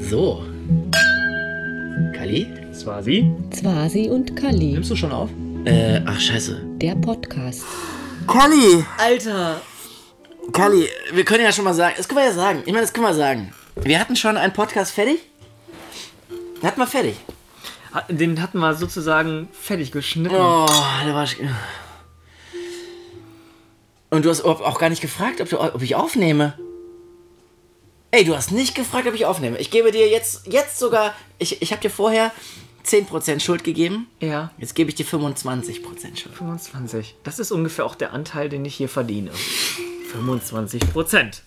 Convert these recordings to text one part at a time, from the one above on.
So. Kali? Swasi? Zwasi und Kali. Nimmst du schon auf? Äh, ach scheiße. Der Podcast. Kali! Alter! Kali, wir können ja schon mal sagen, das können wir ja sagen. Ich meine, das können wir sagen. Wir hatten schon einen Podcast fertig. Hatten wir fertig. Den hatten wir sozusagen fertig geschnitten. Oh, der war. sch- Und du hast überhaupt auch gar nicht gefragt, ob, du, ob ich aufnehme. Ey, du hast nicht gefragt, ob ich aufnehme. Ich gebe dir jetzt, jetzt sogar. Ich, ich habe dir vorher 10% Schuld gegeben. Ja, Jetzt gebe ich dir 25% Schuld. 25. Das ist ungefähr auch der Anteil, den ich hier verdiene. 25 Prozent.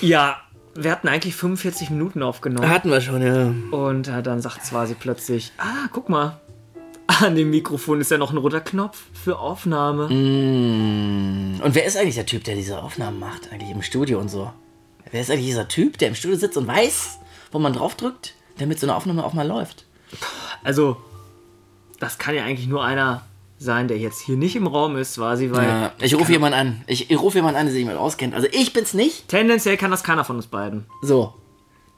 Ja, wir hatten eigentlich 45 Minuten aufgenommen. Hatten wir schon, ja. Und äh, dann sagt Swasi plötzlich, ah, guck mal. An dem Mikrofon ist ja noch ein roter Knopf für Aufnahme. Und wer ist eigentlich der Typ, der diese Aufnahmen macht, eigentlich im Studio und so? Wer ist eigentlich dieser Typ, der im Studio sitzt und weiß, wo man draufdrückt, damit so eine Aufnahme auch mal läuft? Also, das kann ja eigentlich nur einer sein, der jetzt hier nicht im Raum ist, Swasi, weil Ja, ich rufe jemanden an. Ich, ich rufe jemanden an, der sich mit auskennt. Also ich bin's nicht. tendenziell kann das keiner von uns beiden. So.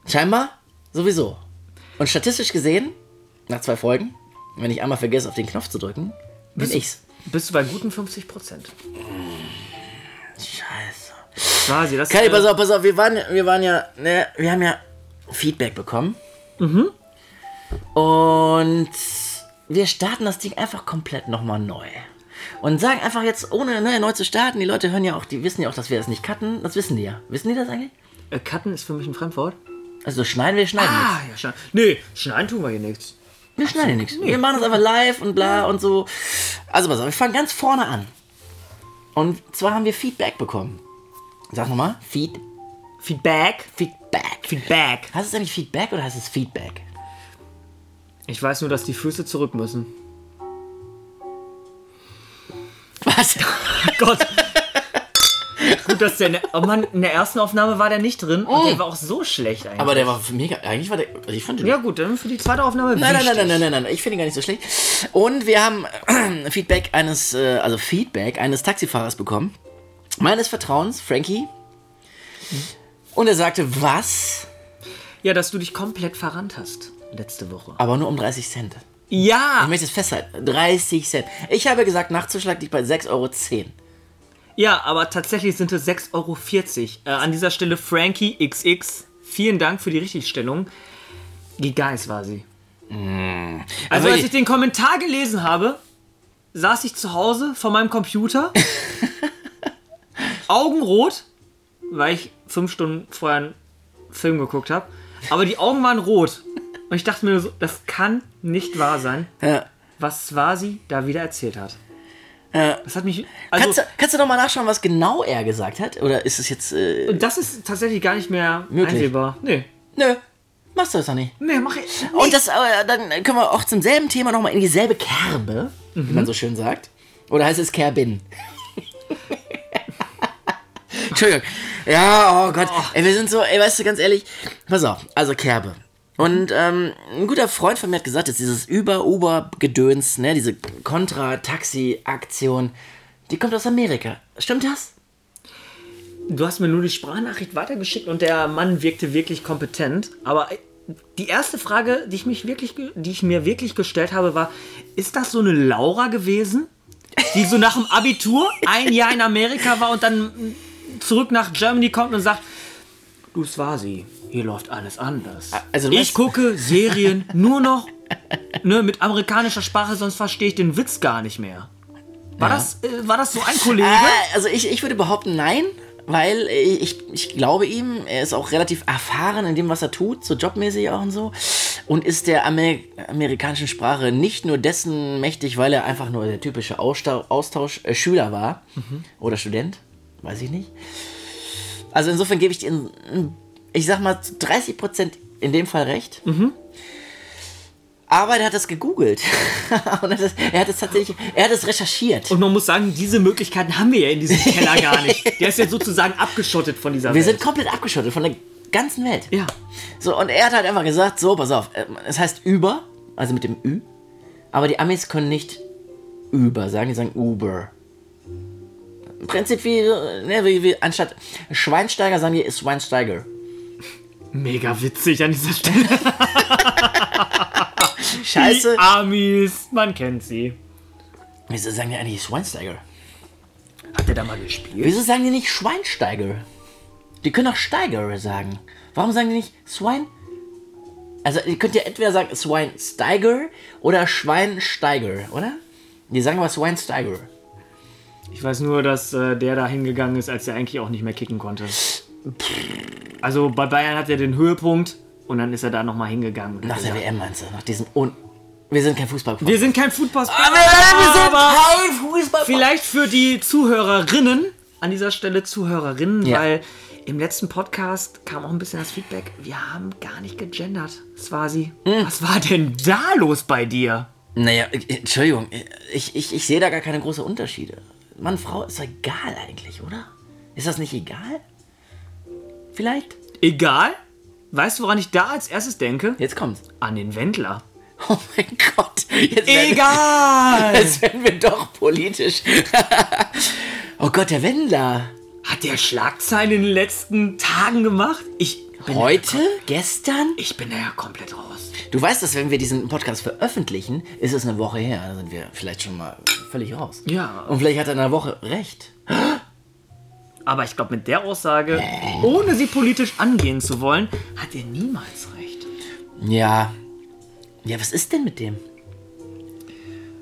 Scheinbar sowieso. Und statistisch gesehen, nach zwei Folgen, wenn ich einmal vergesse, auf den Knopf zu drücken, bin Bist du- ich's. Bist du bei guten 50 Prozent. Scheiße. Swasi, das Kali, äh, pass auf, pass auf. Wir waren, wir waren ja, ne, wir haben ja Feedback bekommen. Mhm. Und wir starten das Ding einfach komplett nochmal neu. Und sagen einfach jetzt, ohne ne, neu zu starten, die Leute hören ja auch, die wissen ja auch, dass wir das nicht cutten. Das wissen die ja. Wissen die das eigentlich? äh, Cutten ist für mich ein Fremdwort. Also schneiden wir, schneiden nichts. Ah, ja, schneiden. Nee, schneiden tun wir hier nichts. Wir schneiden nichts. Wir machen das einfach live und bla und so. Also pass auf, wir fangen ganz vorne an. Und zwar haben wir Feedback bekommen. Sag nochmal. Feed, Feedback? Feedback. Feedback. Heißt es eigentlich Feedback oder heißt es Feedback? Ich weiß nur, dass die Füße zurück müssen. Was? Gott. Gut, dass der in der, oh Mann, in der ersten Aufnahme war der nicht drin und der war auch so schlecht eigentlich. Aber der war mega. Eigentlich war der. Also ich fand den. ja gut, dann für die zweite Aufnahme Nein, nein, nein, nein, nein, nein, nein, ich finde ihn gar nicht so schlecht. Und wir haben Feedback eines, äh, also Feedback eines Taxifahrers bekommen. Meines Vertrauens, Frankie. Und er sagte, was? Ja, dass du dich komplett verrannt hast letzte Woche. Aber nur um 30 Cent. Ja, Ich möchte es festhalten. 30 Cent. Ich habe gesagt, Nachzuschlag liegt bei 6,10 Euro. ja, aber tatsächlich sind es 6,40 Euro. Äh, an dieser Stelle Frankie XX. Vielen Dank für die Richtigstellung. Wie geil war sie. Also Aber als ich den Kommentar gelesen habe, saß ich zu Hause vor meinem Computer, Augenrot, weil ich fünf Stunden vorher einen Film geguckt habe, aber die Augen waren rot. Und ich dachte mir so, das kann nicht wahr sein, Ja. was Swasi da wieder erzählt hat. Ja. Das hat mich. Also, Kannst, du, kannst du noch mal nachschauen, was genau er gesagt hat? Oder ist es jetzt. Äh, und das ist tatsächlich gar nicht mehr Möglich. einsehbar. Nee. nö, machst du das doch nicht. Nee, mach ich. Und das, äh, dann können wir auch zum selben Thema nochmal in dieselbe Kerbe, wie Mhm. man so schön sagt. Oder heißt es Kerbin? Entschuldigung. Ja, oh Gott. Ey, wir sind so, ey, weißt du, ganz ehrlich, pass auf, also Kerbe. Und ähm, ein guter Freund von mir hat gesagt, dass dieses Über-Uber-Gedöns, ne, diese Kontra-Taxi-Aktion, die kommt aus Amerika. Stimmt das? Du hast mir nur die Sprachnachricht weitergeschickt und der Mann wirkte wirklich kompetent. Aber die erste Frage, die ich, mich wirklich, die ich mir wirklich gestellt habe, war: Ist das so eine Laura gewesen, die so nach dem Abitur ein Jahr in Amerika war und dann zurück nach Germany kommt und sagt: Du Swasi, hier läuft alles anders. also ich gucke Serien nur noch ne, mit amerikanischer Sprache, sonst verstehe ich den Witz gar nicht mehr. War, das, äh, war das so ein Kollege? Äh, also ich, ich würde behaupten, nein, weil ich, ich glaube ihm, er ist auch relativ erfahren in dem, was er tut, so jobmäßig auch und so. Und ist der Amer amerikanischen Sprache nicht nur dessen mächtig, weil er einfach nur der typische Austausch, Austausch äh, Schüler war oder Student, weiß ich nicht. Also insofern gebe ich dir, ich sag mal, zu 30 Prozent in dem Fall recht. Aber er hat das gegoogelt. Und er hat es, er hat es tatsächlich, er hat es recherchiert. Und man muss sagen, diese Möglichkeiten haben wir ja in diesem Keller gar nicht. Der ist ja sozusagen abgeschottet von dieser Wir Welt. sind komplett abgeschottet von der ganzen Welt. ja. So, und er hat halt einfach gesagt, so, pass auf, äh, es heißt Uber, also mit dem Ü, aber die Amis können nicht Uber sagen, die sagen Uber. Im Prinzip wie, ne, wie, wie anstatt Schweinsteiger sagen die Schweinsteiger. Mega witzig an dieser Stelle. Scheiße. Die Amis, man kennt sie. Wieso sagen die eigentlich Schweinsteiger? Hat der da mal gespielt? Wieso sagen die nicht Schweinsteiger? Die können auch Steiger sagen. Warum sagen die nicht Swine? Also, ihr könnt ja entweder sagen Schweinsteiger oder Schweinsteiger, oder? Die sagen aber Schweinsteiger. Ich weiß nur, dass äh, der da hingegangen ist, als er eigentlich auch nicht mehr kicken konnte. Also bei Bayern hat er den Höhepunkt und dann ist er da nochmal hingegangen. Nach der WM meinst du? Nach diesem Un Wir sind kein Fußball. Wir sind kein Football. aber kein Fußball. Vielleicht für die Zuhörerinnen, an dieser Stelle Zuhörerinnen, Ja. weil im letzten Podcast kam auch ein bisschen das Feedback, wir haben gar nicht gegendert. Swasi. Hm. Was war denn da los bei dir? Naja, äh, Entschuldigung, ich, ich, ich sehe da gar keine großen Unterschiede. Mann, Frau ist doch egal eigentlich, oder? Ist das nicht egal? Vielleicht? Egal. Weißt du, woran ich da als erstes denke? Jetzt kommt's. An den Wendler. Oh mein Gott. Jetzt werden, Egal! jetzt werden wir doch politisch. oh Gott, der Wendler. Hat der Schlagzeilen in den letzten Tagen gemacht? Ich bin Heute? Gestern? Ich bin da ja komplett raus. Du weißt, dass wenn wir diesen Podcast veröffentlichen, ist es eine Woche her. Da sind wir vielleicht schon mal völlig raus. Ja. Und vielleicht hat er in einer Woche recht. Aber ich glaube, mit der Aussage, ohne sie politisch angehen zu wollen, hat er niemals recht. Ja. Ja, was ist denn mit dem?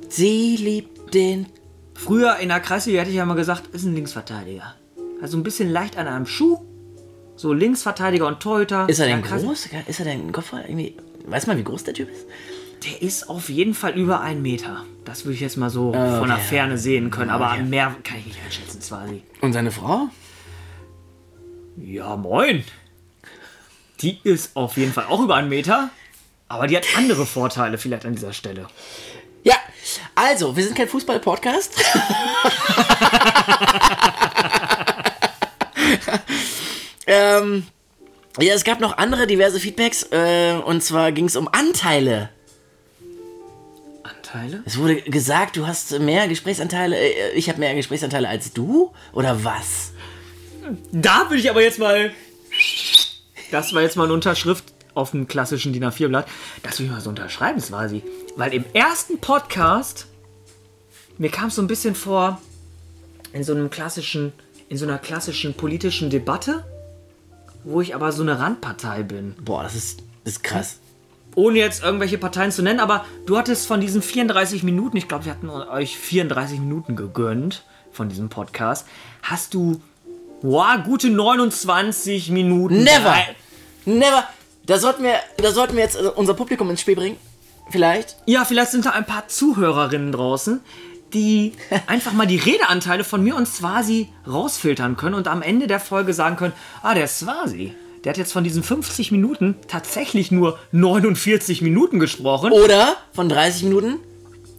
Sie liebt den. Früher in der Kreisliga hätte ich ja mal gesagt, ist ein Linksverteidiger. Also ein bisschen leicht an einem Schuh. So Linksverteidiger und Torhüter. Ist er denn Ja, groß? Ist er denn Kopfball? Irgendwie. Weiß man, wie groß der Typ ist? Der ist auf jeden Fall über einen Meter. Das würde ich jetzt mal so von der okay. Ferne sehen können. Aber Okay. mehr kann ich nicht einschätzen, quasi. Und seine Frau? Ja, moin. Die ist auf jeden Fall auch über einen Meter. Aber die hat andere Vorteile vielleicht an dieser Stelle. Ja, also, wir sind kein Fußball-Podcast. ähm, ja, es gab noch andere diverse Feedbacks. Äh, und zwar ging es um Anteile. Anteile? Es wurde gesagt, du hast mehr Gesprächsanteile. Äh, ich habe mehr Gesprächsanteile als du? Oder was? Da will ich aber jetzt mal. Das war jetzt mal eine Unterschrift auf einem klassischen DIN A4-Blatt. Das will ich mal so unterschreiben, quasi. Weil im ersten Podcast, mir kam es so ein bisschen vor, in so einem klassischen, in so einer klassischen politischen Debatte, wo ich aber so eine Randpartei bin. Boah, das ist, das ist krass. Ohne jetzt irgendwelche Parteien zu nennen, aber du hattest von diesen 34 Minuten, ich glaube, wir hatten euch 34 Minuten gegönnt von diesem Podcast, hast du, wow, gute 29 Minuten. Never! Never! Da sollten wir, da sollten wir jetzt äh, unser Publikum ins Spiel bringen. Vielleicht. Ja, vielleicht sind da ein paar Zuhörerinnen draußen, die einfach mal die Redeanteile von mir und Swasi rausfiltern können und am Ende der Folge sagen können, ah, der Swasi, der hat jetzt von diesen 50 Minuten tatsächlich nur 49 Minuten gesprochen. Oder von 30 Minuten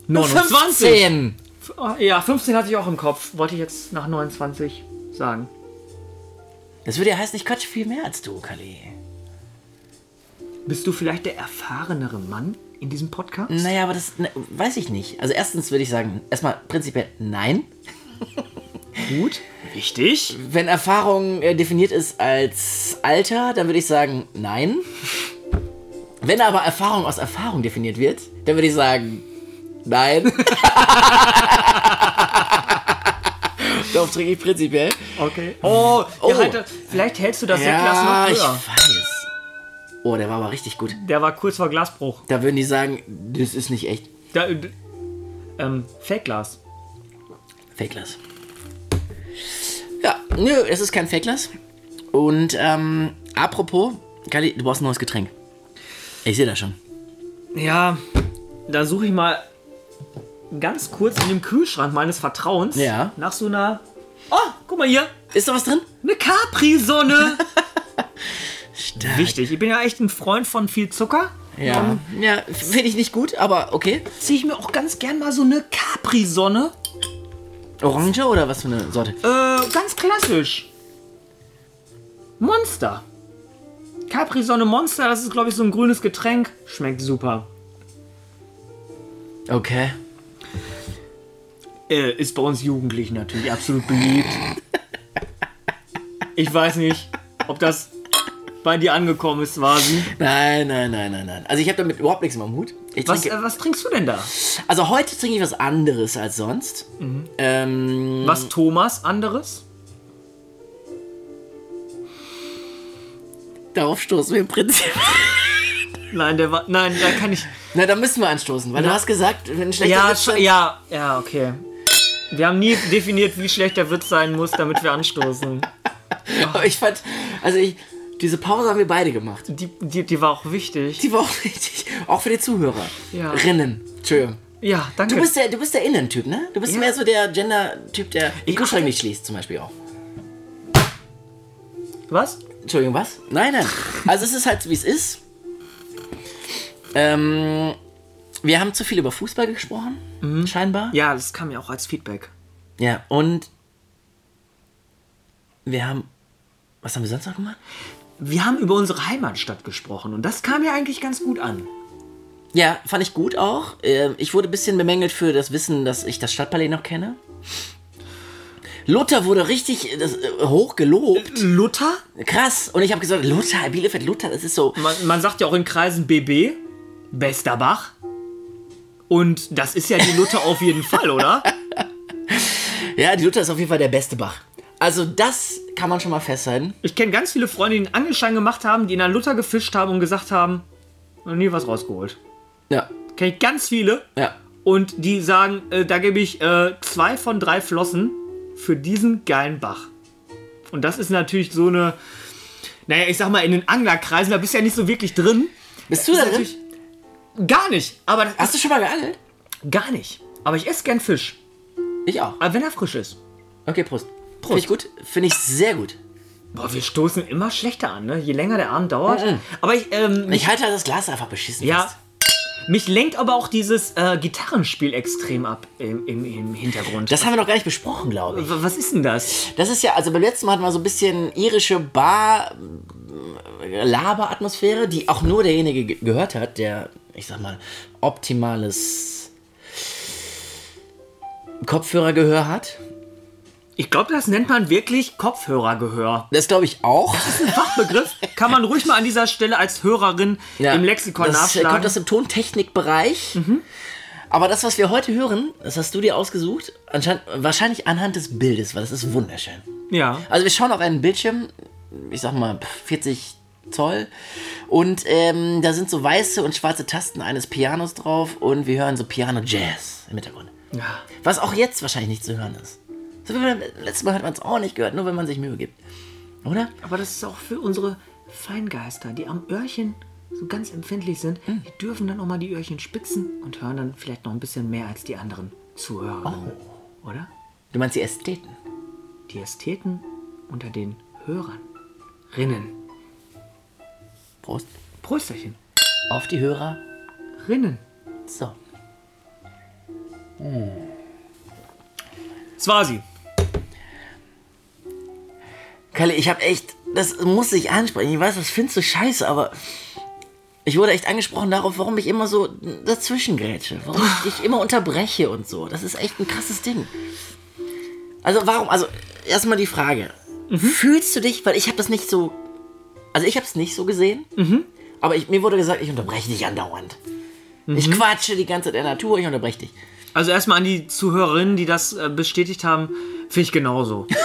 29. 15. Ah, Ja, 15 hatte ich auch im Kopf. Wollte ich jetzt nach 29 sagen. Das würde ja heißen, ich quatsch viel mehr als du, Kali. Bist du vielleicht der erfahrenere Mann in diesem Podcast? Naja, aber das ne, weiß ich nicht. Also erstens würde ich sagen, erstmal prinzipiell nein. Gut. Wichtig. Wenn Erfahrung äh, definiert ist als Alter, dann würde ich sagen nein. Wenn aber Erfahrung aus Erfahrung definiert wird, dann würde ich sagen nein. Darauf trinke ich prinzipiell. Okay. Oh, Oh. Ja, halt, vielleicht hältst du das Ja, noch ich höher. weiß. Oh, der war aber richtig gut. Der war kurz vor Glasbruch. Da würden die sagen, das ist nicht echt. Da, äh, ähm, Fake-Glas. Fake-Glas. Ja, nö, es ist kein Fake-Glas. Und ähm, apropos, Kali, du brauchst ein neues Getränk. Ich sehe das schon. Ja, da suche ich mal ganz kurz in dem Kühlschrank meines Vertrauens Ja. nach so einer. Oh, guck mal hier. Ist da was drin? Eine Capri-Sonne. Stark. Wichtig. Ich bin ja echt ein Freund von viel Zucker. Ja, ja finde ich nicht gut, aber okay. Ziehe ich mir auch ganz gern mal so eine Capri-Sonne. Orange oder was für eine Sorte? Äh, ganz klassisch. Monster. Capri-Sonne Monster, das ist, glaube ich, so ein grünes Getränk. Schmeckt super. Okay. Äh, ist bei uns Jugendlichen natürlich absolut beliebt. Ich weiß nicht, ob das bei dir angekommen ist, quasi. Nein, nein, nein, nein, nein. Also ich habe damit überhaupt nichts im Mut. Ich Was, trinke, äh, was trinkst du denn da? also heute trinke ich was anderes als sonst. Ähm, Was Thomas anderes? darauf stoßen wir im Prinzip. Nein, der war. Nein, da kann ich. Na, da müssen wir anstoßen, weil du hast gesagt, wenn schlechter Ja, Witz ja, ja, okay. Wir haben nie definiert, wie schlecht der Witz sein muss, damit wir anstoßen. Aber ich fand, also ich, diese Pause haben wir beide gemacht. Die, die, die war auch wichtig. Die war auch wichtig. Auch für die Zuhörer. Ja. Rinnen. Entschuldigung. Ja, danke. Du bist der, du bist der Innentyp, ne? Du bist Ja. mehr so der Gender-Typ, der den Kühlschrank nicht schließt, zum Beispiel auch. Was? Entschuldigung, was? Nein, nein. Also es ist halt, wie es ist. Ähm, wir haben zu viel über Fußball gesprochen, scheinbar. Ja, das kam ja auch als Feedback. Ja, und wir haben, was haben wir sonst noch gemacht? Wir haben über unsere Heimatstadt gesprochen und das kam ja eigentlich ganz gut an. Ja, fand ich gut auch. Ähm, Ich wurde ein bisschen bemängelt für das Wissen, dass ich das Stadtpalais noch kenne. Luther wurde richtig äh, das, äh, hoch gelobt. Luther? Krass. Und ich habe gesagt, Luther, Bielefeld, Luther, das ist so. Man, man sagt ja auch in Kreisen BB, bester Bach. Und das ist ja die Luther auf jeden Fall, oder? Ja, die Luther ist auf jeden Fall der beste Bach. Also das kann man schon mal festhalten. Ich kenne ganz viele Freunde, die einen Angelschein gemacht haben, die in der Luther gefischt haben und gesagt haben, nie was rausgeholt. Ja, Kenne ich ganz viele. ja. Und die sagen, äh, da gebe ich äh, zwei von drei Flossen für diesen geilen Bach. Und das ist natürlich so eine, naja, ich sag mal, in den Anglerkreisen, da bist du ja nicht so wirklich drin. Bist du da drin? Gar nicht. Aber Hast du schon mal geangelt? gar nicht. Aber ich esse gern Fisch. Ich auch. Aber wenn er frisch ist. Okay, Prost. Finde ich gut. Finde ich sehr gut. Boah, wir stoßen immer schlechter an, ne? Je länger der Abend dauert. Aber ich, ähm, Ich halte halt das Glas einfach beschissen ja. fest. Mich lenkt aber auch dieses äh, Gitarrenspiel extrem ab im, im, im Hintergrund. Das haben wir noch gar nicht besprochen, glaube ich. W- was ist denn das? Das ist ja, also beim letzten Mal hatten wir so ein bisschen irische Bar-Laber-Atmosphäre, die auch nur derjenige ge- gehört hat, der, ich sag mal, optimales Kopfhörergehör hat. Ich glaube, das nennt man wirklich Kopfhörergehör. Das glaube ich auch. Fachbegriff kann man ruhig mal an dieser Stelle als Hörerin im Lexikon das, äh, nachschlagen. Kommt aus dem Tontechnikbereich. Aber das, was wir heute hören, das hast du dir ausgesucht, wahrscheinlich anhand des Bildes, weil das ist wunderschön. ja. Also wir schauen auf einen Bildschirm, ich sag mal 40 Zoll, und ähm, da sind so weiße und schwarze Tasten eines Pianos drauf und wir hören so Piano Jazz im Hintergrund. ja. Was auch jetzt wahrscheinlich nicht zu hören ist. So wie beim letzten Mal hat man es auch nicht gehört, nur wenn man sich Mühe gibt. Oder? Aber das ist auch für unsere Feingeister, die am Öhrchen so ganz empfindlich sind. Hm. Die dürfen dann auch mal die Öhrchen spitzen und hören dann vielleicht noch ein bisschen mehr als die anderen Zuhörer. Oh. Oder? Du meinst die Ästheten? Die Ästheten unter den Hörern. Rinnen. Prost. Prösterchen. Auf die Hörer. Rinnen. So. Swasi. Kalle, ich habe echt, das muss ich ansprechen. Ich weiß, das findest du scheiße, aber ich wurde echt angesprochen darauf, warum ich immer so dazwischen grätsche, warum ich dich immer unterbreche und so. Das ist echt ein krasses Ding. Also warum, also erstmal die Frage. Fühlst du dich, weil ich habe das nicht so, also ich habe es nicht so gesehen, aber ich, mir wurde gesagt, ich unterbreche dich andauernd. Ich quatsche die ganze Zeit in der Natur, ich unterbreche dich. Also erstmal an die Zuhörerinnen, die das äh, bestätigt haben, finde ich genauso.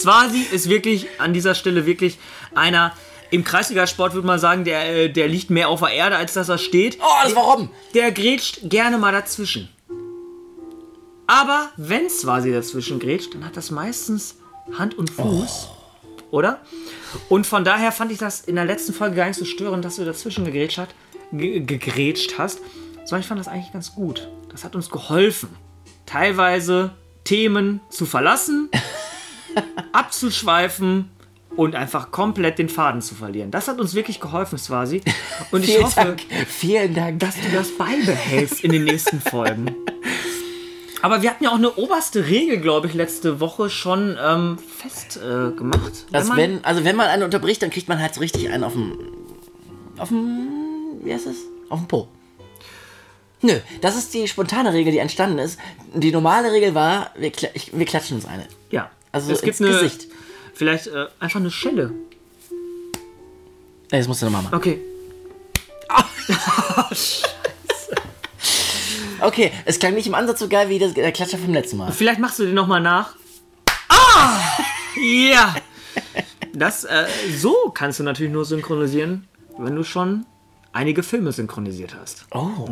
Swasi ist wirklich an dieser Stelle wirklich einer, im Kreisligasport würde man sagen, der, äh, der liegt mehr auf der Erde, als dass er steht. Oh, das warum? Der grätscht gerne mal dazwischen. Aber wenn Swasi dazwischen grätscht, dann hat das meistens Hand und Fuß. Oder? Und von daher fand ich das in der letzten Folge gar nicht so störend, dass du dazwischen gegrätscht, hat, ge gegrätscht hast. Sondern ich fand das eigentlich ganz gut. Das hat uns geholfen, teilweise Themen zu verlassen, abzuschweifen und einfach komplett den Faden zu verlieren. Das hat uns wirklich geholfen, Swasi. Und ich hoffe, Dank. Vielen Dank. dass du das beibehältst in den nächsten Folgen. Aber wir hatten ja auch eine oberste Regel, glaube ich, letzte Woche schon ähm, festgemacht. Äh, gemacht. Dass man- wenn, also wenn man einen unterbricht, dann kriegt man halt so richtig einen auf dem, auf dem, wie heißt es? Auf dem Po. Nö, das ist die spontane Regel, die entstanden ist. Die normale Regel war, wir, wir klatschen uns eine. ja, also es gibt ins eine, Gesicht. vielleicht äh, einfach eine Schelle Nee, das musst du nochmal machen. Okay. Okay, es klang nicht im Ansatz so geil wie das, der Klatscher vom letzten Mal. Vielleicht machst du den nochmal nach. Ah! Ja! Das, äh, so kannst du natürlich nur synchronisieren, wenn du schon einige Filme synchronisiert hast. Oh.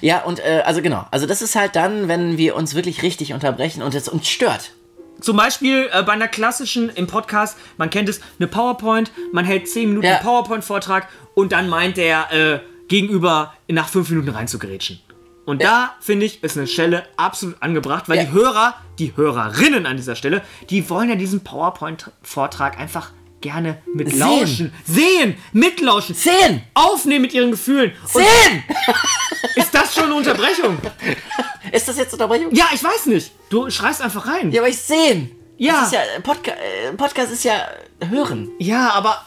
Ja, und äh, also genau. Also das ist halt dann, wenn wir uns wirklich richtig unterbrechen und es uns stört. Zum Beispiel äh, bei einer klassischen im Podcast, man kennt es, eine PowerPoint, man hält 10 Minuten Ja. PowerPoint-Vortrag und dann meint der äh, Gegenüber nach 5 Minuten reinzugrätschen. Und da, finde ich, ist eine Schelle absolut angebracht, weil Ja. die Hörer, die Hörerinnen an dieser Stelle, die wollen ja diesen PowerPoint-Vortrag einfach gerne mitlauschen. Sehen! Mitlauschen! Sehen! Aufnehmen mit ihren Gefühlen! Und Sehen! ist das schon eine Unterbrechung? Ist das jetzt Unterbrechung? Ja, ich weiß nicht. Du schreist einfach rein. Ja, aber ich sehen. Ja. Das ist ja Podca äh, Podcast ist ja hören. Ja, aber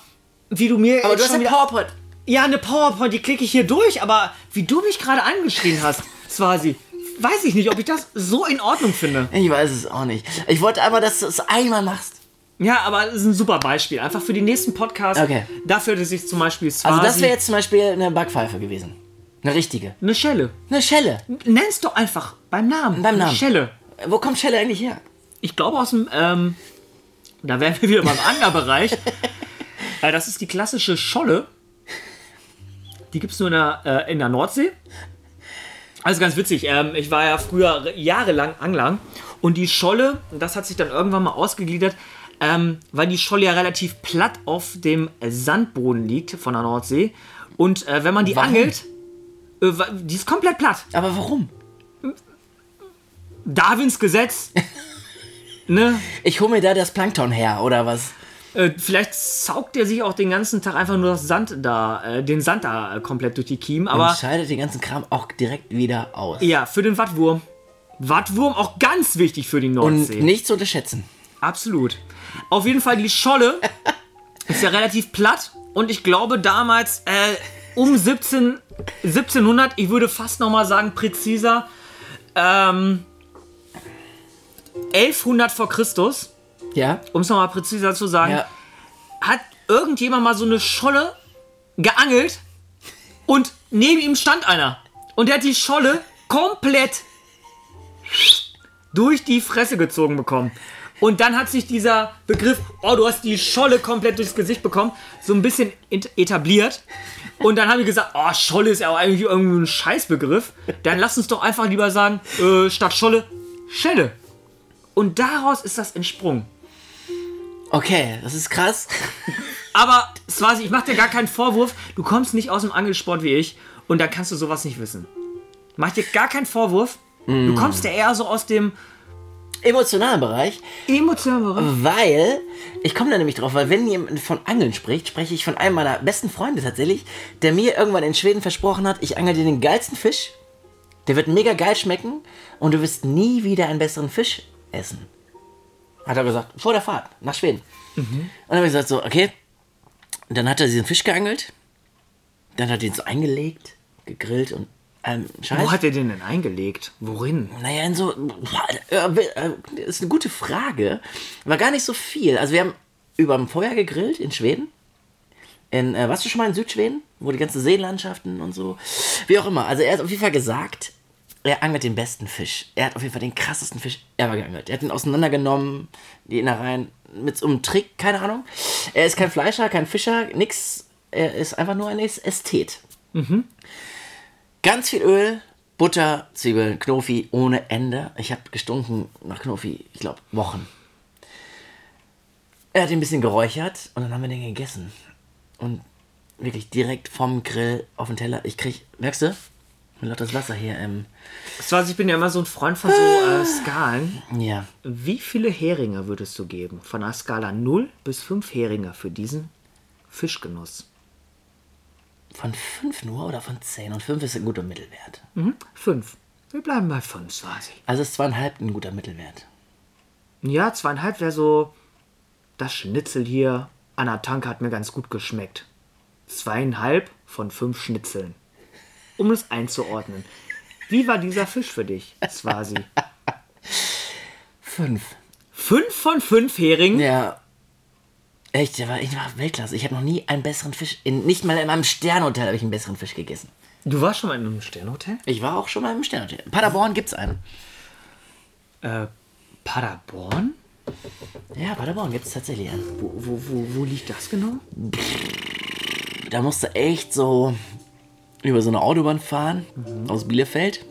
wie du mir Aber du hast wieder- PowerPoint. Ja, eine PowerPoint, die klicke ich hier durch, aber wie du mich gerade angeschrien hast, Swasi, weiß ich nicht, ob ich das so in Ordnung finde. Ich weiß es auch nicht. Ich wollte einmal, dass du es einmal machst. Ja, aber das ist ein super Beispiel. Einfach für die nächsten Podcasts. Okay. Dafür, dass ich zum Beispiel Swasi... Also das wäre jetzt zum Beispiel eine Backpfeife gewesen. Eine richtige. Eine Schelle. Eine Schelle. Nenn's doch einfach beim Namen. Beim Namen. Schelle. Wo kommt Schelle eigentlich her? Ich glaube aus dem, ähm, da wären wir wieder beim Angerbereich. Das ist die klassische Scholle. Die gibt es nur in der, äh, in der Nordsee. Also ganz witzig. Ähm, ich war ja früher jahrelang Angler. Und die Scholle, das hat sich dann irgendwann mal ausgegliedert, ähm, weil die Scholle ja relativ platt auf dem Sandboden liegt von der Nordsee. Und äh, wenn man die Warum? angelt, äh, die ist komplett platt. Aber warum? Darwins Gesetz. ne? Ich hole mir da das Plankton her, oder was? Äh, vielleicht saugt er sich auch den ganzen Tag einfach nur das Sand da, äh, den Sand da äh, komplett durch die Kiemen. Aber Aber scheidet den ganzen Kram auch direkt wieder aus. ja, für den Wattwurm. Wattwurm auch ganz wichtig für die Und Nordsee. nicht zu unterschätzen. Absolut. Auf jeden Fall die Scholle ist ja relativ platt und ich glaube damals äh, um 17, 1700, ich würde fast noch mal sagen präziser, ähm, 1100 vor Christus, Ja? um es noch mal präziser zu sagen, Ja. hat irgendjemand mal so eine Scholle geangelt und neben ihm stand einer. Und der hat die Scholle komplett durch die Fresse gezogen bekommen. Und dann hat sich dieser Begriff, oh, du hast die Scholle komplett durchs Gesicht bekommen, so ein bisschen etabliert. Und dann haben wir gesagt, oh, Scholle ist ja auch eigentlich irgendwie ein Scheißbegriff. Dann lass uns doch einfach lieber sagen, äh, statt Scholle, Schelle. Und daraus ist das entsprungen. Okay, das ist krass. Aber, Swasi, ich mach dir gar keinen Vorwurf. Du kommst nicht aus dem Angelsport wie ich und dann kannst du sowas nicht wissen. Mach dir gar keinen Vorwurf. Du kommst ja eher so aus dem Emotionalen Bereich, emotionalen Bereich. weil ich komme da nämlich drauf, weil wenn jemand von Angeln spricht, spreche ich von einem meiner besten Freunde tatsächlich, der mir irgendwann in Schweden versprochen hat, ich angel dir den geilsten Fisch, der wird mega geil schmecken und du wirst nie wieder einen besseren Fisch essen. Hat er gesagt, vor der Fahrt nach Schweden. Und dann habe ich gesagt, so, okay. Und dann hat er diesen Fisch geangelt, dann hat er ihn so eingelegt, gegrillt und ähm. Wo hat er den denn eingelegt? Worin? Naja, in so. Äh, äh, ist eine gute Frage. War gar nicht so viel. Also, wir haben über dem Feuer gegrillt in Schweden. In, äh, warst du schon mal in Südschweden? Wo die ganzen Seenlandschaften und so. Wie auch immer. Also, er hat auf jeden Fall gesagt, er angelt den besten Fisch. Er hat auf jeden Fall den krassesten Fisch ever geangelt. Er hat ihn auseinandergenommen, die Innereien, mit so einem Trick, keine Ahnung. Er ist kein Fleischer, kein Fischer, nix. Er ist einfach nur ein Ästhet. Ganz viel Öl, Butter, Zwiebeln, Knofi ohne Ende. Ich habe gestunken nach Knofi, ich glaube, Wochen. Er hat ihn ein bisschen geräuchert und dann haben wir den gegessen. Und wirklich direkt vom Grill auf den Teller. Ich krieg, merkst du? Mir läuft das Wasser hier im. Swasi, ich bin ja immer so ein Freund von so äh, Skalen. Ja. Wie viele Heringe würdest du geben? Von einer Skala 0 bis 5 Heringe für diesen Fischgenuss. Von 5 nur oder von 10? Und 5 ist ein guter Mittelwert. 5. Wir bleiben bei 5, Swasi. Also ist zweieinhalb ein guter Mittelwert. Ja, zweieinhalb wäre so. Das Schnitzel hier an der Tanke hat mir ganz gut geschmeckt. Zweieinhalb von fünf Schnitzeln. Um es einzuordnen. Wie war dieser Fisch für dich, Swasi? 5. Fünf von fünf Heringen? Ja. Echt, der war, ich war Weltklasse. Ich habe noch nie einen besseren Fisch, in, nicht mal in meinem Sternhotel habe ich einen besseren Fisch gegessen. Du warst schon mal in einem Sternhotel? Ich war auch schon mal im Sternhotel. In Paderborn gibt's einen. Äh, Paderborn? Ja, Paderborn gibt's tatsächlich einen. Wo, wo, wo, wo liegt das genau? Da musst du echt so über so eine Autobahn fahren aus Bielefeld.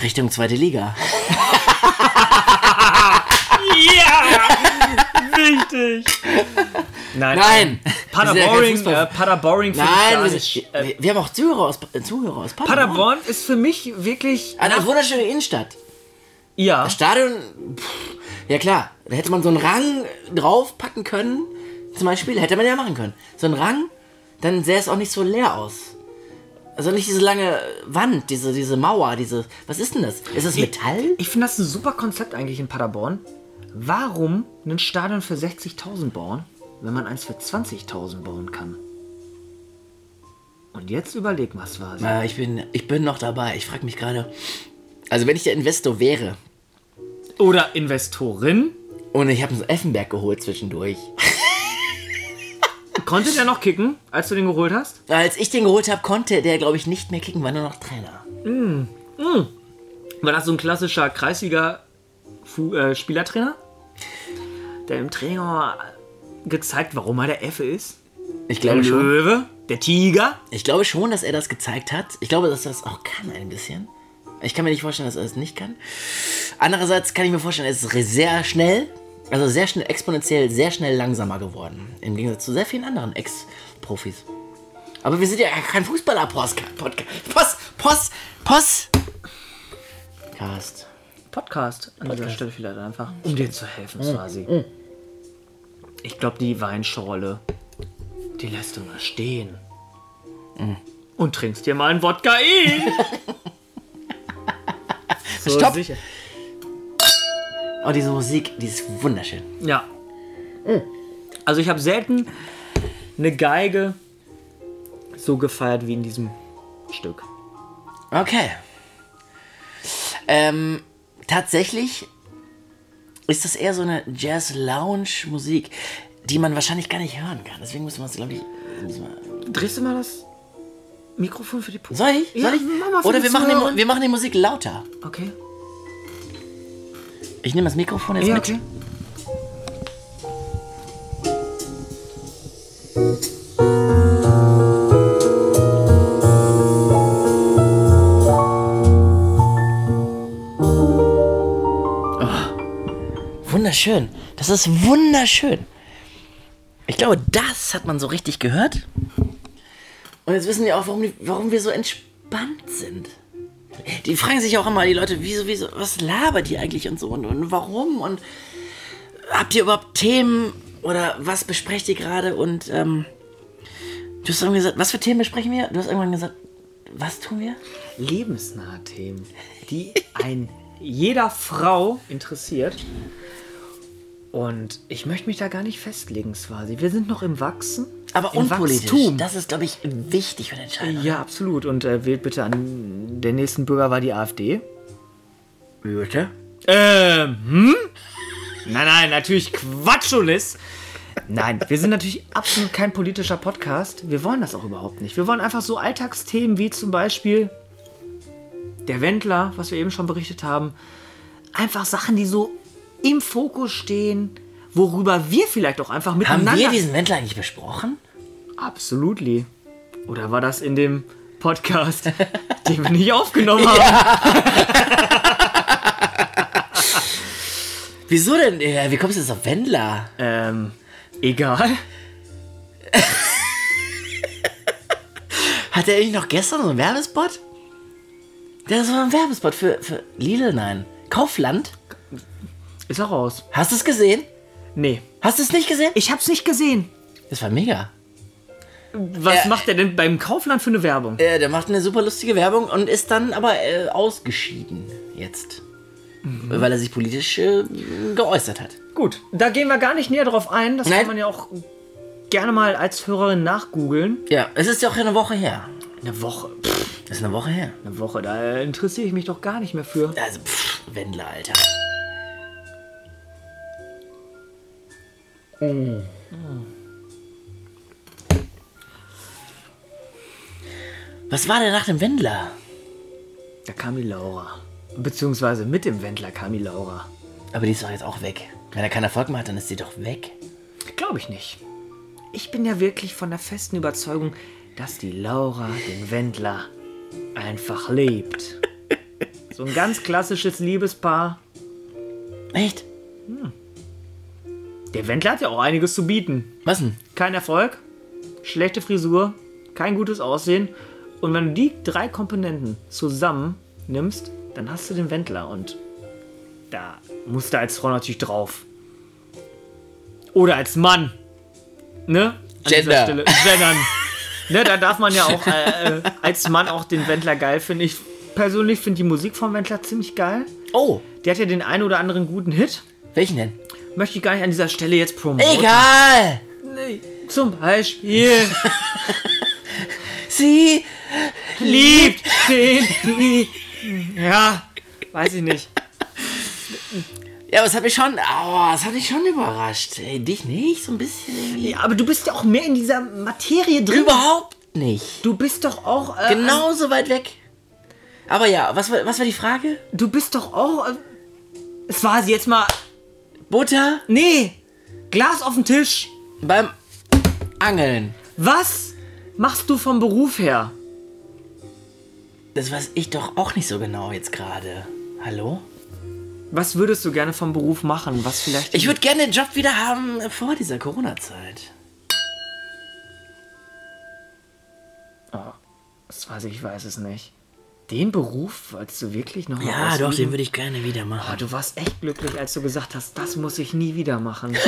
Richtung zweite Liga. Wichtig! Nein. Nein! Paderboring, Wir sind ja äh, Paderboring ich Nein, wir, nicht. Äh, wir, haben auch Zuhörer aus, äh, Zuhörer aus Paderborn. Paderborn ist für mich wirklich. Eine wunderschöne Innenstadt. Ja. Das Stadion, pff, ja klar, da hätte man so einen Rang draufpacken können. Zum Beispiel, hätte man ja machen können. So einen Rang, dann sähe es auch nicht so leer aus. Also nicht diese lange Wand, diese, diese Mauer, diese. Was ist denn das? Ist das Metall? Ich finde das ein super Konzept eigentlich in Paderborn. Warum ein Stadion für 60.000 bauen, wenn man eins für 20.000 bauen kann? Und jetzt überleg mal, was war es. Äh, ich, bin, ich bin noch dabei. Ich frage mich gerade. Also, wenn ich der Investor wäre Oder Investorin. und ich habe einen Effenberg geholt zwischendurch. Konnte der noch kicken, als du den geholt hast? Als ich den geholt habe, konnte der, glaube ich, nicht mehr kicken, war nur noch Trainer. War das so ein klassischer Kreisliga-Spielertrainer? Der auch mal gezeigt, warum er der Effe ist? Ich Der glaube schon. Löwe, der Tiger. Ich glaube schon, dass er das gezeigt hat. Ich glaube, dass er das auch kann ein bisschen. Ich kann mir nicht vorstellen, dass er es nicht kann. Andererseits kann ich mir vorstellen, er ist sehr schnell, also sehr schnell, exponentiell, sehr schnell langsamer geworden. Im Gegensatz zu sehr vielen anderen Ex-Profis. Aber wir sind ja kein Fußballer-Podcast. Post, Post, Post. Cast. Podcast an dieser Stelle vielleicht einfach, um dir zu helfen, Swasi. Ich glaube, die Weinschorle, die lässt du mal stehen. Und trinkst dir mal einen Wodka eh. so Stopp. sicher. Oh, diese Musik, die ist wunderschön. Ja. Also ich habe selten eine Geige so gefeiert wie in diesem Stück. Okay. Ähm, tatsächlich ist das eher so eine Jazz-Lounge-Musik, die man wahrscheinlich gar nicht hören kann. Deswegen müssen wir es, glaube ich. Drehst du mal das Mikrofon für die Puppe? Soll ich? Ja, Soll ich? Oder wir machen, die, wir machen die Musik lauter. Okay. Ich nehme das Mikrofon jetzt Ja, mit. okay. Wunderschön. Das ist wunderschön. Ich glaube, das hat man so richtig gehört. Und jetzt wissen die auch, warum, die, warum wir so entspannt sind. Die fragen sich auch immer, die Leute, wieso, wieso, was labert die eigentlich und so und, und warum und habt ihr überhaupt Themen oder was besprecht ihr gerade und ähm, du hast irgendwie gesagt, was für Themen besprechen wir? Du hast irgendwann gesagt, was tun wir? Lebensnahe Themen, die ein jeder Frau interessiert. Und ich möchte mich da gar nicht festlegen, Swasi. Wir sind noch im Wachsen. Aber Im unpolitisch. Wachstum. Das ist, glaube ich, wichtig und entscheidend. Ja, absolut. Und äh, wählt bitte an der nächsten Bürger war die AfD. Wie bitte? Ähm, hm? Nein, nein, natürlich Quatschulis. Nein, wir sind natürlich absolut kein politischer Podcast. Wir wollen das auch überhaupt nicht. Wir wollen einfach so Alltagsthemen wie zum Beispiel der Wendler, was wir eben schon berichtet haben. Einfach Sachen, die so im Fokus stehen, worüber wir vielleicht auch einfach Haben miteinander... wir diesen Wendler eigentlich besprochen? Absolutely. Oder war das in dem Podcast, den wir nicht aufgenommen haben? Wieso denn? Wie kommst du jetzt auf Wendler? Ähm, egal. Hat er eigentlich noch gestern so einen Werbespot? Der ist so ein Werbespot für, für Lidl, nein. Kaufland? Ist er raus? Hast du es gesehen? Nee. Hast du es nicht gesehen? Ich hab's nicht gesehen. Das war mega. Was Äh, macht er denn beim Kaufland für eine Werbung? Äh, der macht eine super lustige Werbung und ist dann aber äh, ausgeschieden jetzt. Weil er sich politisch äh, geäußert hat. Gut, da gehen wir gar nicht näher drauf ein. Das Nein. kann man ja auch gerne mal als Hörerin nachgoogeln. Ja, es ist ja auch eine Woche her. Eine Woche. Pff, Das ist eine Woche her. eine Woche, da interessiere ich mich doch gar nicht mehr für. Also, pff, Wendler, Alter. Was war denn nach dem Wendler? Da kam die Laura. Beziehungsweise mit dem Wendler kam die Laura. Aber die ist doch jetzt auch weg. Wenn er keinen Erfolg mehr hat, dann ist sie doch weg. Glaube ich nicht. Ich bin ja wirklich von der festen Überzeugung, dass die Laura den Wendler einfach liebt. So ein ganz klassisches Liebespaar. Echt? Der Wendler hat ja auch einiges zu bieten. Was denn? Kein Erfolg, schlechte Frisur, kein gutes Aussehen. Und wenn du die drei Komponenten zusammen nimmst, dann hast du den Wendler. Und da musst du als Frau natürlich drauf. Oder als Mann. Ne? An Gender. Stelle. Gendern. ne, da darf man ja auch äh, äh, als Mann auch den Wendler geil finden. Ich persönlich finde die Musik vom Wendler ziemlich geil. Oh, Der hat ja den einen oder anderen guten Hit. welchen denn? Möchte ich gar nicht an dieser Stelle jetzt promoten. Egal! Nee, Zum Beispiel. Sie liebt den Ja, weiß ich nicht. Ja, aber es hat mich schon, oh, das hat mich schon überrascht. Ey, dich nicht? So ein bisschen irgendwie? Ja, aber du bist ja auch mehr in dieser Materie drin. Überhaupt nicht. Du bist doch auch. Äh, Genauso weit weg. Aber ja, was war, was war die Frage? Du bist doch auch. Äh, es war sie jetzt mal. Butter Nee! Glas auf den Tisch. beim Angeln. Was machst du vom Beruf her? Das weiß ich doch auch nicht so genau jetzt gerade. Hallo? Was würdest du gerne vom Beruf machen? Was vielleicht. Ich würde gerne den Job wieder haben vor dieser Corona-Zeit. Das weiß ich, ich weiß es nicht. Den Beruf wolltest du wirklich noch Ja, doch, ausüben? den würde ich gerne wieder Oh, machen. du warst echt glücklich, als du gesagt hast, das muss ich nie wieder machen.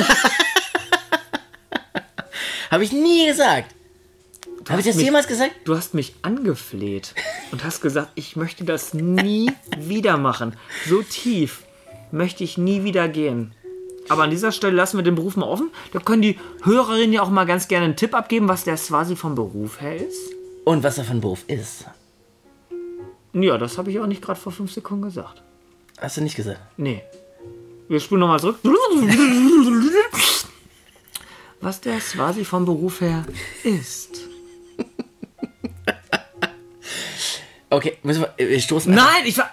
Habe ich nie gesagt. Habe ich das mich- jemals gesagt? Du hast mich angefleht und hast gesagt, ich möchte das nie wieder machen. So tief möchte ich nie wieder gehen. Aber an dieser Stelle lassen wir den Beruf mal offen. Da können die Hörerinnen ja auch mal ganz gerne einen Tipp abgeben, was der Swasi vom Beruf her ist. Und was er ein Beruf ist. Ja, das habe ich auch nicht gerade vor fünf Sekunden gesagt. Hast du nicht gesagt? Nee. Wir spulen nochmal zurück. Was der Swasi vom Beruf her ist. Okay, müssen wir, wir stoßen. Nein, ich war.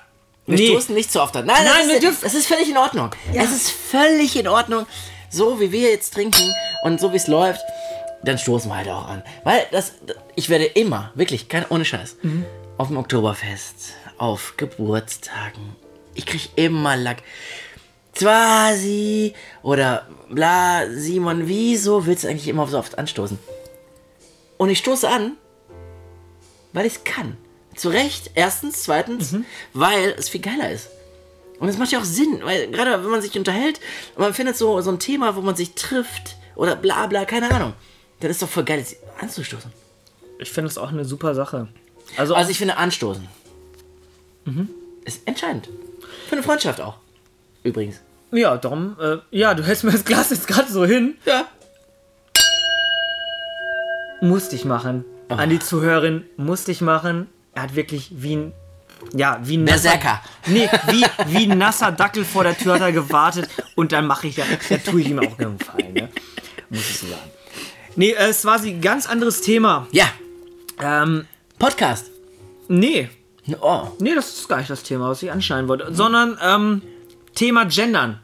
Wir Nee. stoßen nicht zu oft an. Nein, Nein, das, wir ist, dürfen- das ist völlig in Ordnung. Es ist völlig in Ordnung. So wie wir jetzt trinken und so wie es läuft, dann stoßen wir halt auch an. Weil das, ich werde immer, wirklich, kein, ohne Scheiß, Mhm. Auf dem Oktoberfest, auf Geburtstagen, ich krieg immer Lack. Zwasi oder bla, Simon, wieso willst du eigentlich immer so oft anstoßen? Und ich stoße an, weil ich es kann. Zu Recht, erstens, zweitens, weil es viel geiler ist. Und es macht ja auch Sinn, weil gerade wenn man sich unterhält und man findet so, so ein Thema, wo man sich trifft oder bla bla, keine Ahnung, dann ist doch voll geil, es anzustoßen. Ich finde das auch eine super Sache. Also, Also ich finde anstoßen ist entscheidend. Für eine Freundschaft auch. Übrigens. ja, darum, äh, ja, du hältst mir das Glas jetzt gerade so hin. Ja. Musste ich machen. An die Zuhörerin musste ich machen. Er hat wirklich wie ein, ja, wie ein Berserker. Nee, wie, wie ein nasser Dackel vor der Tür hat er gewartet und dann mache ich ja, da tue ich ihm auch einen Gefallen, ne? Muss ich so sagen. Nee, äh, es war sie ganz anderes Thema. Ja. Ähm, Podcast. nee, Oh. nee, das ist gar nicht das Thema, was ich anschneiden wollte, sondern ähm, Thema Gendern.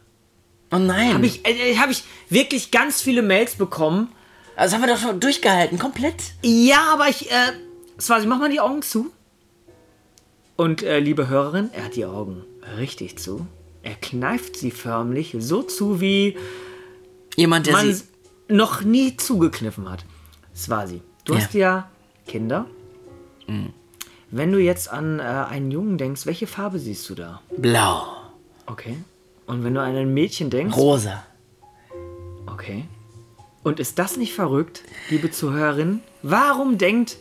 Oh nein. Habe ich, äh, hab ich wirklich ganz viele Mails bekommen. also haben wir doch schon durchgehalten, komplett. Ja, aber ich, äh, Swasi, mach mal die Augen zu. Und, äh, liebe Hörerin, er hat die Augen richtig zu. Er kneift sie förmlich so zu, wie Jemand, der man sie. noch nie zugekniffen hat. Swasi, du Ja. hast ja Kinder. Wenn du jetzt an äh, einen Jungen denkst, welche Farbe siehst du da? Blau. Okay. Und wenn du an ein Mädchen denkst, Rosa. Okay. Und ist das nicht verrückt, liebe Zuhörerin? Warum denkt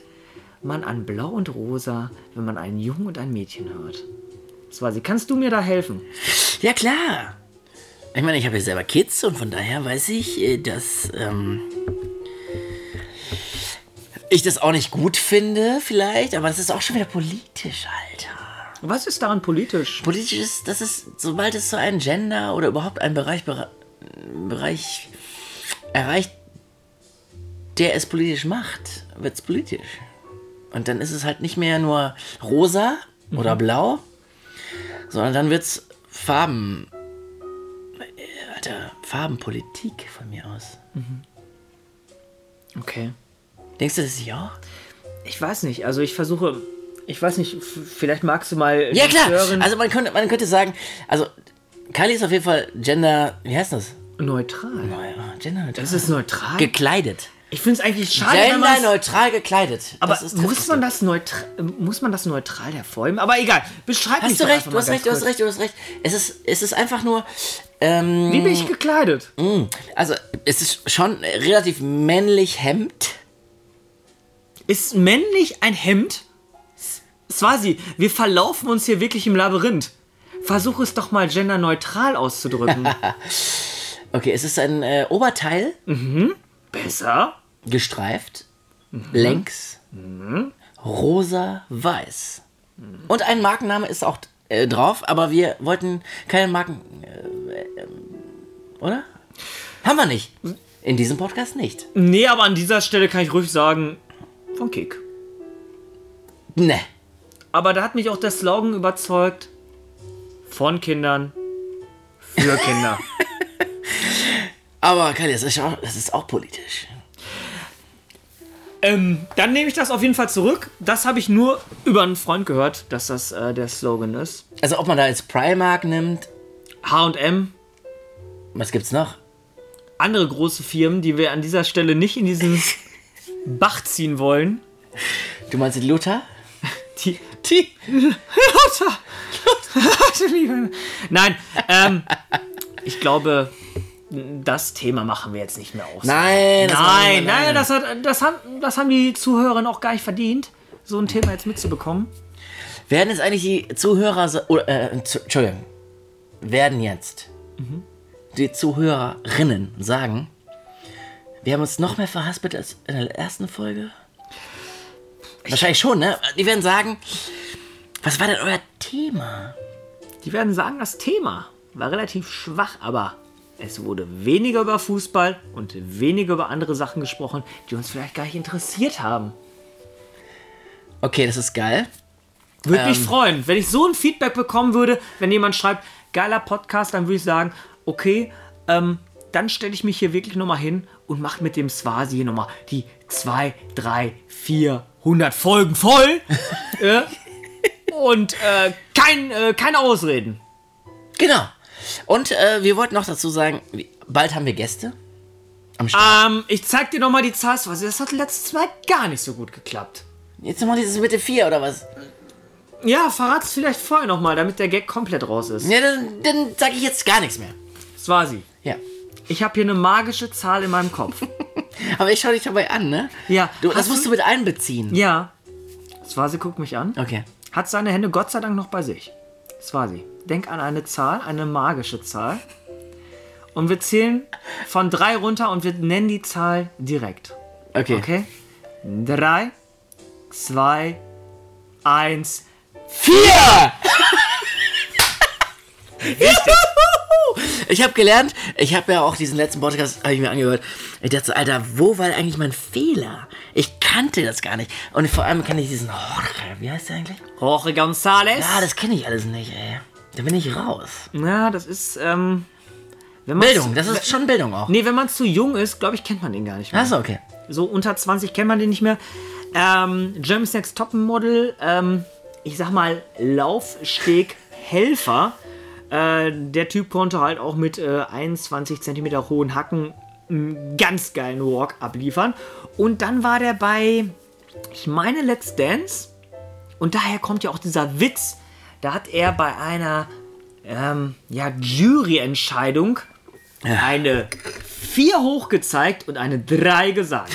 man an Blau und Rosa, wenn man einen Jungen und ein Mädchen hört? Swasi, kannst du mir da helfen? Ja, klar. Ich meine, ich habe ja selber Kids und von daher weiß ich, äh, dass ähm, ich das auch nicht gut finde, vielleicht, aber das ist auch schon wieder politisch, Alter. Was ist daran politisch? Politisch ist, das ist, sobald es so einen Gender oder überhaupt einen Bereich, Bere- Bereich erreicht, der es politisch macht, wird es politisch. Und dann ist es halt nicht mehr nur rosa oder blau, sondern dann wird es Farben. äh, Alter, Farbenpolitik von mir aus. Okay. Denkst du das ja? Ich weiß nicht, also ich versuche, ich weiß nicht, vielleicht magst du mal. Ja, klar. Hörerin- Also man könnte, man könnte sagen, also Kylie ist auf jeden Fall gender, wie heißt das? neutral. Naja, genderneutral. Das ist neutral. gekleidet. ich finde es eigentlich schade, Genderneutral gekleidet. Aber muss man das neutral, muss man das neutral hervorheben? Aber egal, beschreib mich Hast du doch recht, du hast recht, du hast recht, du hast recht. Es ist, es ist einfach nur, ähm, Wie bin ich gekleidet? also es ist schon relativ männlich Hemd. Ist männlich ein Hemd? Swasi, wir verlaufen uns hier wirklich im Labyrinth. Versuch es doch mal genderneutral auszudrücken. Okay, es ist ein äh, Oberteil, Besser? gestreift, längs, rosa, weiß. Und ein Markenname ist auch äh, drauf, aber wir wollten keine Marken. Äh, äh, oder? Haben wir nicht. In diesem Podcast nicht. Nee, aber an dieser Stelle kann ich ruhig sagen, von Kick. Ne. Aber da hat mich auch der Slogan überzeugt, von Kindern für Kinder. Aber Kali, das ist, auch, das ist auch politisch. ähm, dann nehme ich das auf jeden Fall zurück. Das habe ich nur über einen Freund gehört, dass das äh, der Slogan ist. Also ob man da jetzt Primark nimmt, H&M, was gibt's noch? andere große Firmen, die wir an dieser Stelle nicht in diesen Bach ziehen wollen. Du meinst die Luther? Die, die Luther. Luther. Nein, ähm, ich glaube, das Thema machen wir jetzt nicht mehr aus. Nein, nein, nein, das, hat, das, haben, das haben die Zuhörer auch gar nicht verdient, so ein Thema jetzt mitzubekommen. Werden jetzt eigentlich die Zuhörer, oder, äh, Entschuldigung, werden jetzt die Zuhörerinnen sagen, wir haben uns noch mehr verhaspelt als in der ersten Folge? Wahrscheinlich schon, ne? Die werden sagen, was war denn euer Thema? Die werden sagen, das Thema war relativ schwach, aber es wurde weniger über Fußball und weniger über andere Sachen gesprochen, die uns vielleicht gar nicht interessiert haben. Okay, das ist geil. Würde Ähm. mich freuen, wenn ich so ein Feedback bekommen würde, wenn jemand schreibt, geiler Podcast, dann würde ich sagen, okay, ähm, dann stelle ich mich hier wirklich nochmal hin und mache mit dem Swasi hier nochmal die 2, 3, 400 Folgen voll. äh, und äh, kein, äh, keine Ausreden. Genau. Und äh, wir wollten noch dazu sagen, bald haben wir Gäste. Am Start. Ähm, ich zeig dir nochmal die Zahl, Swasi. Das hat letztes Mal gar nicht so gut geklappt. Jetzt nochmal dieses Mitte 4 oder was? Ja, verrat's vielleicht vorher nochmal, damit der Gag komplett raus ist. Ja, dann, dann sage ich jetzt gar nichts mehr. Swasi, Ja. Ich habe hier eine magische Zahl in meinem Kopf. Aber ich schaue dich dabei an, ne? Ja. Du, das musst du mit einbeziehen. Ja. Swasi guckt mich an. Okay. Hat seine Hände Gott sei Dank noch bei sich. Swasi, denk an eine Zahl, eine magische Zahl. Und wir zählen von drei runter und wir nennen die Zahl direkt. Okay. Okay? Drei, zwei, eins. Vier! ich habe gelernt, ich habe ja auch diesen letzten Podcast hab ich mir angehört. Ich dachte so, Alter, wo war eigentlich mein Fehler? Ich kannte das gar nicht. Und vor allem kenne ich diesen Jorge, wie heißt der eigentlich? Jorge González. Ja, das kenne ich alles nicht, ey. Da bin ich raus. Ja, das ist, ähm. Bildung, das ist schon Bildung auch. Nee, wenn man zu jung ist, glaube ich, kennt man den gar nicht mehr. Achso, okay. So unter 20 kennt man den nicht mehr. Ähm, Germany's Next Topmodel, ähm, ich sag mal, Laufsteg-Helfer. Äh, der Typ konnte halt auch mit äh, 21 cm hohen Hacken einen ganz geilen Walk abliefern. Und dann war der bei, ich meine, Let's Dance. Und daher kommt ja auch dieser Witz. Da hat er bei einer ähm, ja, Juryentscheidung eine 4 hochgezeigt und eine 3 gesagt.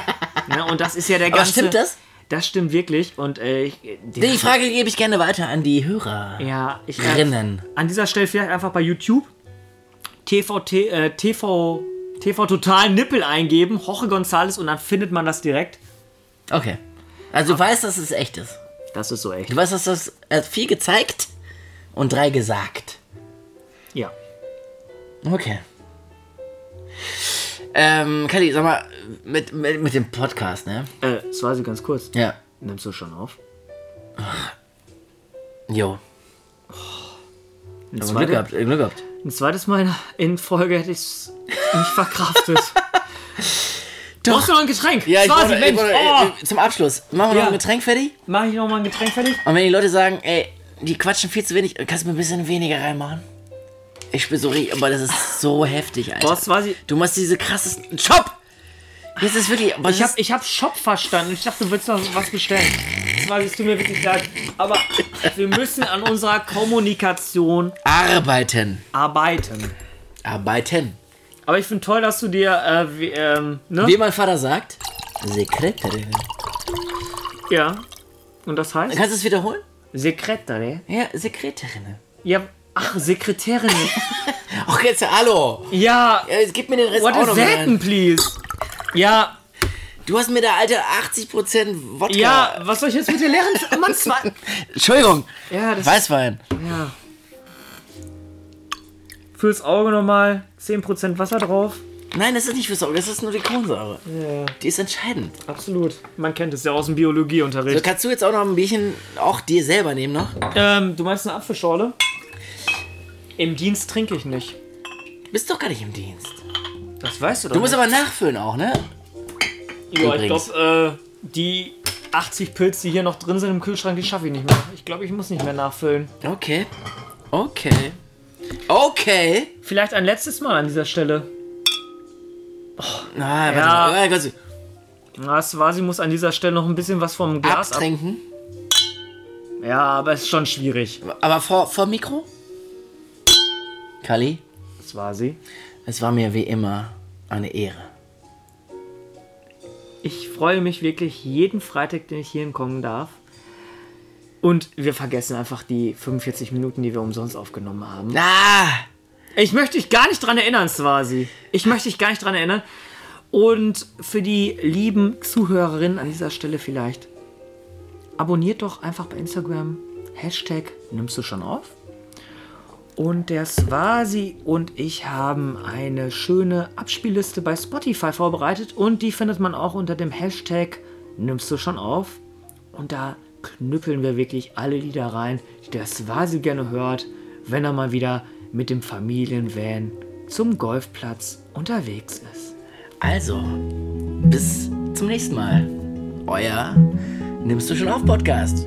ne, und das ist ja der Aber ganze. stimmt das? Das stimmt wirklich. Und äh, ich, den, Die Frage gebe ich gerne weiter an die Hörer. ja, ich Rinnen. an dieser Stelle vielleicht einfach bei YouTube TV, äh, TV, TV Total Nippel eingeben, Jorge González und dann findet man das direkt. Okay. Also du weißt, dass es echt ist. Das ist so echt. Du weißt, dass das er hat vier gezeigt und drei gesagt. Ja. Okay. Ähm, Kelly, sag mal, mit, mit, mit dem Podcast, ne? Äh, Swasi, ganz kurz. Ja. Nimmst du schon auf? Jo. Ein, Aber Glück zweite, gehabt, äh, Glück gehabt. ein zweites Mal in Folge hätte ich es nicht verkraftet. Du Doch. brauchst noch ein Getränk. Ja, ich Swasi, wollte, Mensch. wollte, oh, äh, zum Abschluss. Machen wir Ja. noch ein Getränk fertig? Mach ich noch mal ein Getränk fertig? Und wenn die Leute sagen, ey, die quatschen viel zu wenig, kannst du mir ein bisschen weniger reinmachen? Ich spiele so richtig, aber das ist so heftig, Alter. Boah, Swasi, Du machst diese krassesten. Shop! Jetzt ist wirklich. Aber ich das hab, ich hab Shop verstanden. Ich dachte, du willst noch was bestellen. Swasi, es tut mir wirklich leid. Aber wir müssen an unserer Kommunikation arbeiten. arbeiten. Arbeiten. Aber ich finde toll, dass du dir, äh, wie, ähm, ne? Wie mein Vater sagt, Sekretärin. Ja. Und das heißt? Kannst du es wiederholen? Sekretärin. Ja, Sekretärin. Ja, ach, Sekretärin. Ach, jetzt, hallo. ja, Ja, gib mir den Rest what auch is noch that, rein. please? Ja, Du hast mir da, Alter, 80% Wodka. ja, was soll ich jetzt mit dir lernen? Mann, zwei. Entschuldigung. Ja, das Weißwein. Ja. Fürs Auge nochmal 10% Wasser drauf. Nein, das ist nicht fürs Auge, das ist nur die Kohlensäure. Ja, Die ist entscheidend. absolut. Man kennt es ja aus dem So, Biologieunterricht. kannst du jetzt auch noch ein Bierchen auch dir selber nehmen noch? Ähm, du meinst eine Apfelschorle? Im Dienst trinke ich nicht. Du bist doch gar nicht im Dienst. Das weißt du doch Du musst aber nachfüllen auch, ne? Ja, ich glaube, äh, die 80 Pilze, die hier noch drin sind im Kühlschrank, die schaffe ich nicht mehr. Ich glaube, ich muss nicht mehr nachfüllen. Okay. Okay. Okay. Vielleicht ein letztes Mal an dieser Stelle. Na, warte Ja. mal. Kannst du Na, Swasi muss an dieser Stelle noch ein bisschen was vom Glas ab. abtrinken. Ja, aber es ist schon schwierig. Aber vor, vor Mikro? Kali, Swasi. es war mir wie immer eine Ehre. Ich freue mich wirklich jeden Freitag, den ich hier kommen darf. Und wir vergessen einfach die 45 Minuten, die wir umsonst aufgenommen haben. Ah! Ich möchte dich gar nicht dran erinnern, Swasi. Ich möchte dich gar nicht dran erinnern. Und für die lieben Zuhörerinnen an dieser Stelle vielleicht, abonniert doch einfach bei Instagram Hashtag nimmst du schon auf. Und der Swasi und ich haben eine schöne Abspielliste bei Spotify vorbereitet und die findet man auch unter dem Hashtag nimmst du schon auf. Und da knüppeln wir wirklich alle Lieder rein, die der Swasi gerne hört, wenn er mal wieder mit dem Familienvan zum Golfplatz unterwegs ist. Also, bis zum nächsten Mal. Euer Nimmst du schon auf Podcast.